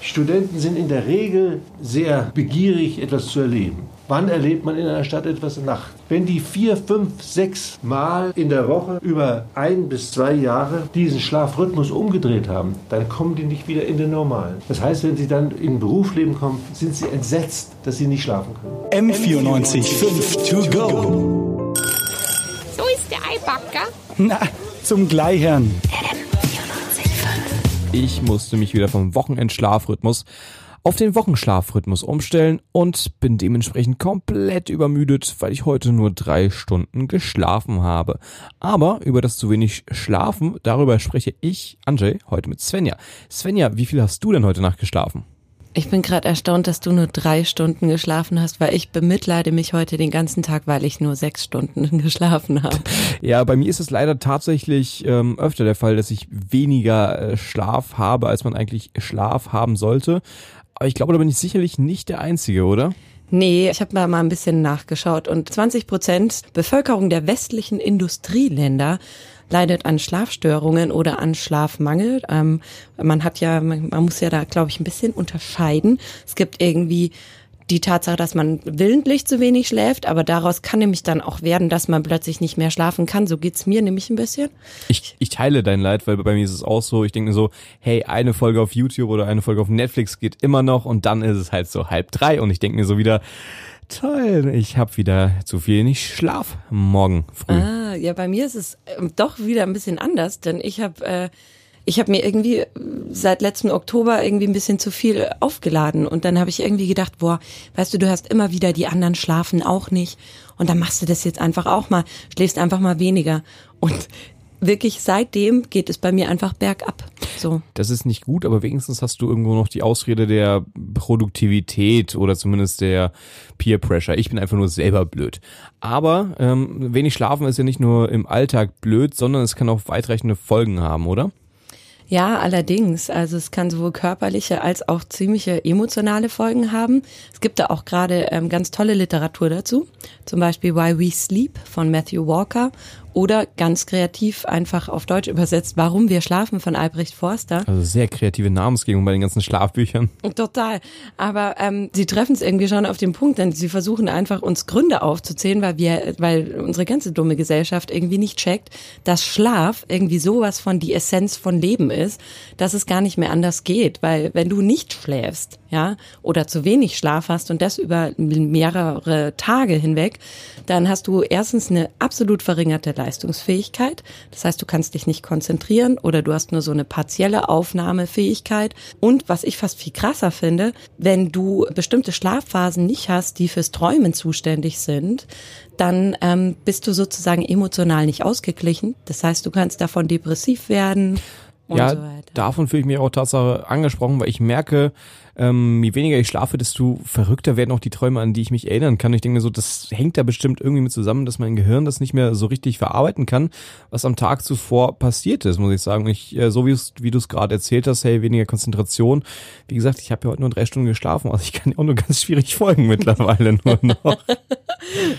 Studenten sind in der Regel sehr begierig, etwas zu erleben. Wann erlebt man in einer Stadt etwas Nacht? Wenn die vier, fünf, sechs Mal in der Woche über ein bis zwei Jahre diesen Schlafrhythmus umgedreht haben, dann kommen die nicht wieder in den normalen. Das heißt, wenn sie dann in Berufsleben kommen, sind sie entsetzt, dass sie nicht schlafen können. M94 5 to go. So ist der Eibacker. Na, zum Gleichern. Ich musste mich wieder vom Wochenendschlafrhythmus auf den Wochenschlafrhythmus umstellen und bin dementsprechend komplett übermüdet, weil ich heute nur drei Stunden geschlafen habe. Aber über das zu wenig Schlafen, darüber spreche ich, Andrzej, heute mit Svenja. Svenja, wie viel hast du denn heute Nacht geschlafen? Ich bin gerade erstaunt, dass du nur drei Stunden geschlafen hast, weil ich bemitleide mich heute den ganzen Tag, weil ich nur sechs Stunden geschlafen habe. Ja, bei mir ist es leider tatsächlich ähm, öfter der Fall, dass ich weniger äh, Schlaf habe, als man eigentlich Schlaf haben sollte. Aber ich glaube, da bin ich sicherlich nicht der Einzige, oder? Nee, ich habe mal ein bisschen nachgeschaut und 20 Prozent Bevölkerung der westlichen Industrieländer leidet an Schlafstörungen oder an Schlafmangel. Ähm, man hat ja, man, man muss ja da, glaube ich, ein bisschen unterscheiden. Es gibt irgendwie die Tatsache, dass man willentlich zu wenig schläft, aber daraus kann nämlich dann auch werden, dass man plötzlich nicht mehr schlafen kann. So geht's mir nämlich ein bisschen. Ich, ich teile dein Leid, weil bei mir ist es auch so, ich denke mir so, hey, eine Folge auf YouTube oder eine Folge auf Netflix geht immer noch und dann ist es halt so halb drei und ich denke mir so wieder, toll, ich habe wieder zu wenig Schlaf morgen früh. Ah, ja, bei mir ist es ähm, doch wieder ein bisschen anders, denn ich habe äh, ich habe mir irgendwie äh, seit letzten Oktober irgendwie ein bisschen zu viel aufgeladen und dann habe ich irgendwie gedacht, boah, weißt du, du hast immer wieder die anderen schlafen auch nicht und dann machst du das jetzt einfach auch mal, schläfst einfach mal weniger und wirklich seitdem geht es bei mir einfach bergab. So. Das ist nicht gut, aber wenigstens hast du irgendwo noch die Ausrede der Produktivität oder zumindest der Peer Pressure. Ich bin einfach nur selber blöd. Aber ähm, wenig schlafen ist ja nicht nur im Alltag blöd, sondern es kann auch weitreichende Folgen haben, oder? Ja, allerdings. Also es kann sowohl körperliche als auch ziemliche emotionale Folgen haben. Es gibt da auch gerade ähm, ganz tolle Literatur dazu. Zum Beispiel Why We Sleep von Matthew Walker oder ganz kreativ einfach auf Deutsch übersetzt, Warum wir schlafen von Albrecht Forster. Also sehr kreative Namensgebung bei den ganzen Schlafbüchern. Total. Aber ähm, sie treffen es irgendwie schon auf den Punkt, denn sie versuchen einfach uns Gründe aufzuzählen, weil wir, weil unsere ganze dumme Gesellschaft irgendwie nicht checkt, dass Schlaf irgendwie sowas von die Essenz von Leben ist, dass es gar nicht mehr anders geht. Weil wenn du nicht schläfst, ja, oder zu wenig Schlaf hast und das über mehrere Tage hinweg, dann hast du erstens eine absolut verringerte Leistungsfähigkeit. Das heißt, du kannst dich nicht konzentrieren oder du hast nur so eine partielle Aufnahmefähigkeit. Und was ich fast viel krasser finde, wenn du bestimmte Schlafphasen nicht hast, die fürs Träumen zuständig sind, dann ähm, bist du sozusagen emotional nicht ausgeglichen. Das heißt, du kannst davon depressiv werden. Und ja, so weiter. davon fühle ich mich auch Tatsache angesprochen, weil ich merke, ähm, je weniger ich schlafe, desto verrückter werden auch die Träume, an die ich mich erinnern kann. Ich denke mir so, das hängt da bestimmt irgendwie mit zusammen, dass mein Gehirn das nicht mehr so richtig verarbeiten kann, was am Tag zuvor passiert ist, muss ich sagen. Ich, äh, so wie, du es gerade erzählt hast, hey, weniger Konzentration. Wie gesagt, ich habe ja heute nur drei Stunden geschlafen, also ich kann ja auch nur ganz schwierig folgen mittlerweile nur noch.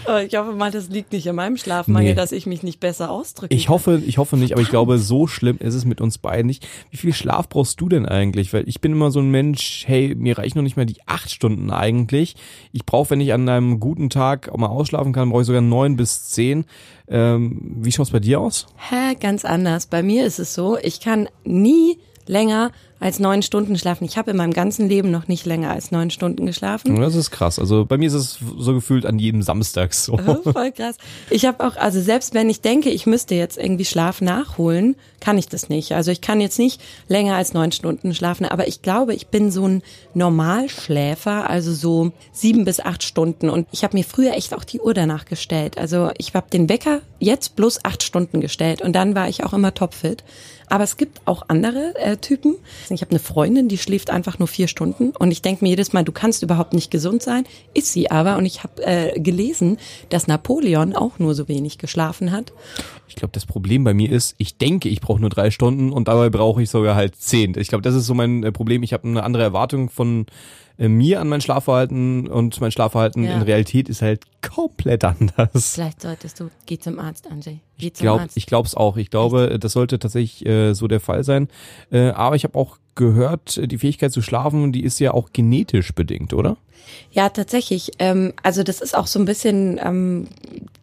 Aber ich hoffe mal, das liegt nicht an meinem Schlafmangel, Nee. dass ich mich nicht besser ausdrücke. Ich hoffe, ich hoffe nicht, aber ich glaube, so schlimm ist es mit uns beiden nicht. Wie viel Schlaf brauchst du denn eigentlich? Weil ich bin immer so ein Mensch, hey, mir reichen noch nicht mal die acht Stunden eigentlich. Ich brauche, wenn ich an einem guten Tag auch mal ausschlafen kann, brauche ich sogar neun bis zehn. Ähm, wie schaut's bei dir aus? Hä, ganz anders. Bei mir ist es so, ich kann nie länger als neun Stunden schlafen. Ich habe in meinem ganzen Leben noch nicht länger als neun Stunden geschlafen. Das ist krass. Also bei mir ist es so gefühlt an jedem Samstag so. Oh, Voll krass. Ich habe auch, also selbst wenn ich denke, ich müsste jetzt irgendwie Schlaf nachholen, kann ich das nicht. Also ich kann jetzt nicht länger als neun Stunden schlafen, aber ich glaube, ich bin so ein Normalschläfer, also so sieben bis acht Stunden. Und ich habe mir früher echt auch die Uhr danach gestellt. Also ich habe den Wecker jetzt plus acht Stunden gestellt und dann war ich auch immer topfit. Aber es gibt auch andere äh, Typen. Ich habe eine Freundin, die schläft einfach nur vier Stunden und ich denke mir jedes Mal, du kannst überhaupt nicht gesund sein. Ist sie aber und ich habe äh, gelesen, dass Napoleon auch nur so wenig geschlafen hat. Ich glaube, das Problem bei mir ist, ich denke, ich brauche nur drei Stunden und dabei brauche ich sogar halt zehn. Ich glaube, das ist so mein äh, Problem. Ich habe eine andere Erwartung von äh, mir an mein Schlafverhalten und mein Schlafverhalten Ja. in Realität ist halt komplett anders. Vielleicht solltest du, geh zum Arzt, Anjay. Geh Ich zum glaube Arzt. ich glaube es auch. Ich glaube, das sollte tatsächlich äh, so der Fall sein. Äh, aber ich habe auch gehört, die Fähigkeit zu schlafen, die ist ja auch genetisch bedingt, oder? Ja, tatsächlich. Ähm, also das ist auch so ein bisschen ähm,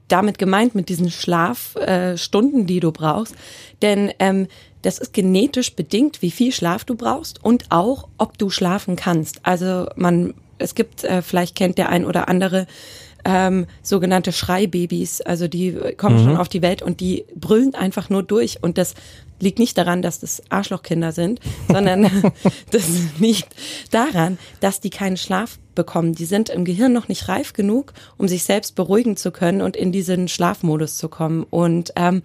damit gemeint mit diesen Schlafstunden, äh, die du brauchst. Denn ähm, das ist genetisch bedingt, wie viel Schlaf du brauchst und auch, ob du schlafen kannst. Also man, es gibt, äh, vielleicht kennt der ein oder andere ähm, sogenannte Schreibabys, also die kommen mhm. schon auf die Welt und die brüllen einfach nur durch und das liegt nicht daran, dass das Arschlochkinder sind, sondern das liegt daran, dass die keinen Schlaf bekommen. Die sind im Gehirn noch nicht reif genug, um sich selbst beruhigen zu können und in diesen Schlafmodus zu kommen. Und ähm,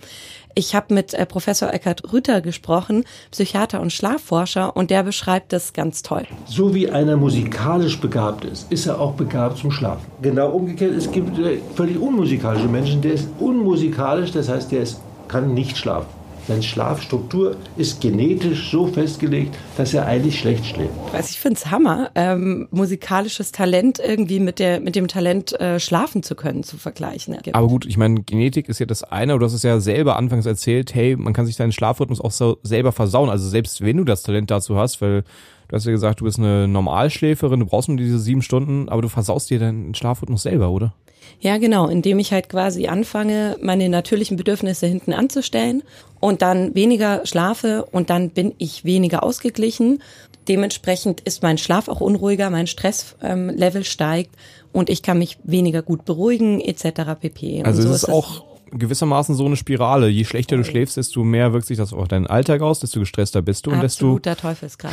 ich habe mit äh, Professor Eckhard Rüther gesprochen, Psychiater und Schlafforscher, und der beschreibt das ganz toll. So wie einer musikalisch begabt ist, ist er auch begabt zum Schlafen. Genau umgekehrt, es gibt äh, völlig unmusikalische Menschen, der ist unmusikalisch, das heißt, der ist, kann nicht schlafen. Seine Schlafstruktur ist genetisch so festgelegt, dass er eigentlich schlecht schläft. Also ich finde es Hammer, ähm, musikalisches Talent irgendwie mit, der, mit dem Talent äh, schlafen zu können zu vergleichen. Aber gut, ich meine, Genetik ist ja das eine, du hast es ja selber anfangs erzählt, hey, man kann sich deinen Schlafrhythmus auch so selber versauen. Also selbst wenn du das Talent dazu hast, weil du hast ja gesagt, du bist eine Normalschläferin, du brauchst nur diese sieben Stunden, aber du versaust dir deinen Schlafrhythmus selber, oder? Ja, genau, indem ich halt quasi anfange, meine natürlichen Bedürfnisse hinten anzustellen und dann weniger schlafe und dann bin ich weniger ausgeglichen. Dementsprechend ist mein Schlaf auch unruhiger, mein Stresslevel ähm, steigt und ich kann mich weniger gut beruhigen etc. pp. Also so es ist, ist auch gewissermaßen so eine Spirale. Je schlechter du schläfst, desto mehr wirkt sich das auf deinen Alltag aus, desto gestresster bist du und desto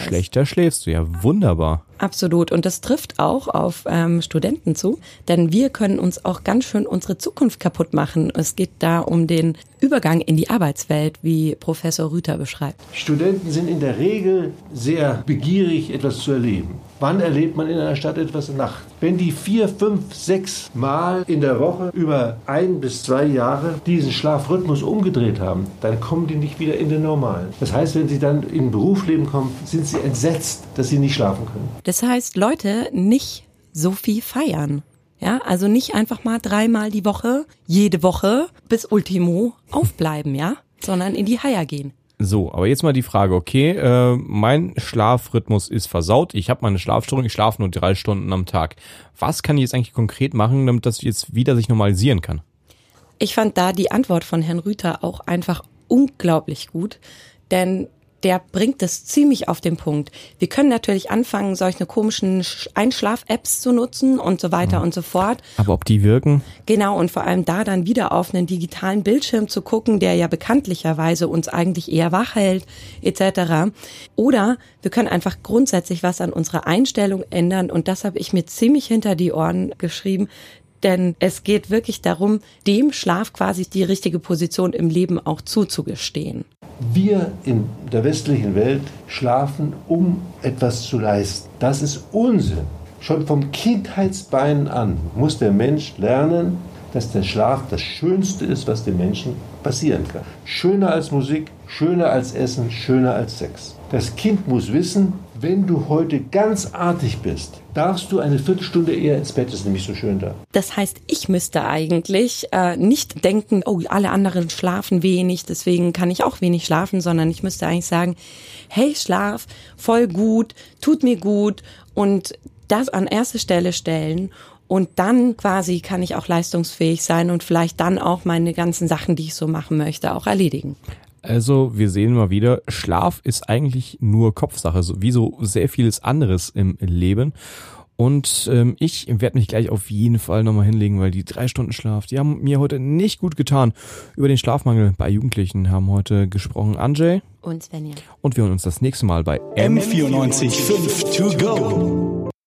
schlechter schläfst du. Ja, wunderbar. Absolut. Und das trifft auch auf ähm, Studenten zu, denn wir können uns auch ganz schön unsere Zukunft kaputt machen. Es geht da um den Übergang in die Arbeitswelt, wie Professor Rüther beschreibt. Studenten sind in der Regel sehr begierig, etwas zu erleben. Wann erlebt man in einer Stadt etwas Nacht? Wenn die vier, fünf, sechs Mal in der Woche über ein bis zwei Jahre diesen Schlafrhythmus umgedreht haben, dann kommen die nicht wieder in den normalen. Das heißt, wenn sie dann in Berufsleben kommen, sind sie entsetzt, dass sie nicht schlafen können. Das heißt, Leute, nicht so viel feiern. Ja, also nicht einfach mal dreimal die Woche, jede Woche bis Ultimo aufbleiben, ja, sondern in die Haier gehen. So, aber jetzt mal die Frage, okay, äh, mein Schlafrhythmus ist versaut, ich habe meine Schlafstörung, ich schlafe nur drei Stunden am Tag. Was kann ich jetzt eigentlich konkret machen, damit das jetzt wieder sich normalisieren kann? Ich fand da die Antwort von Herrn Rüther auch einfach unglaublich gut, denn der bringt es ziemlich auf den Punkt. Wir können natürlich anfangen, solche komischen Einschlaf-Apps zu nutzen und so weiter mhm. und so fort. Aber ob die wirken? Genau, und vor allem da dann wieder auf einen digitalen Bildschirm zu gucken, der ja bekanntlicherweise uns eigentlich eher wach hält, etc. Oder wir können einfach grundsätzlich was an unserer Einstellung ändern und das habe ich mir ziemlich hinter die Ohren geschrieben, denn es geht wirklich darum, dem Schlaf quasi die richtige Position im Leben auch zuzugestehen. Wir in der westlichen Welt schlafen, um etwas zu leisten. Das ist Unsinn. Schon vom Kindheitsbein an muss der Mensch lernen, dass der Schlaf das Schönste ist, was dem Menschen passieren kann. Schöner als Musik, schöner als Essen, schöner als Sex. Das Kind muss wissen, wenn du heute ganz artig bist, darfst du eine Viertelstunde eher ins Bett, ist nämlich so schön da. Das heißt, ich müsste eigentlich äh, nicht denken, oh, alle anderen schlafen wenig, deswegen kann ich auch wenig schlafen, sondern ich müsste eigentlich sagen, hey, Schlaf, voll gut, tut mir gut und das an erste Stelle stellen und dann quasi kann ich auch leistungsfähig sein und vielleicht dann auch meine ganzen Sachen, die ich so machen möchte, auch erledigen. Also, wir sehen mal wieder, Schlaf ist eigentlich nur Kopfsache, so wie so sehr vieles anderes im Leben. Und ähm, ich werde mich gleich auf jeden Fall nochmal hinlegen, weil die drei Stunden Schlaf, die haben mir heute nicht gut getan. Über den Schlafmangel bei Jugendlichen haben heute gesprochen Anjay und Svenja. Und wir hören uns das nächste Mal bei M94 5 to go.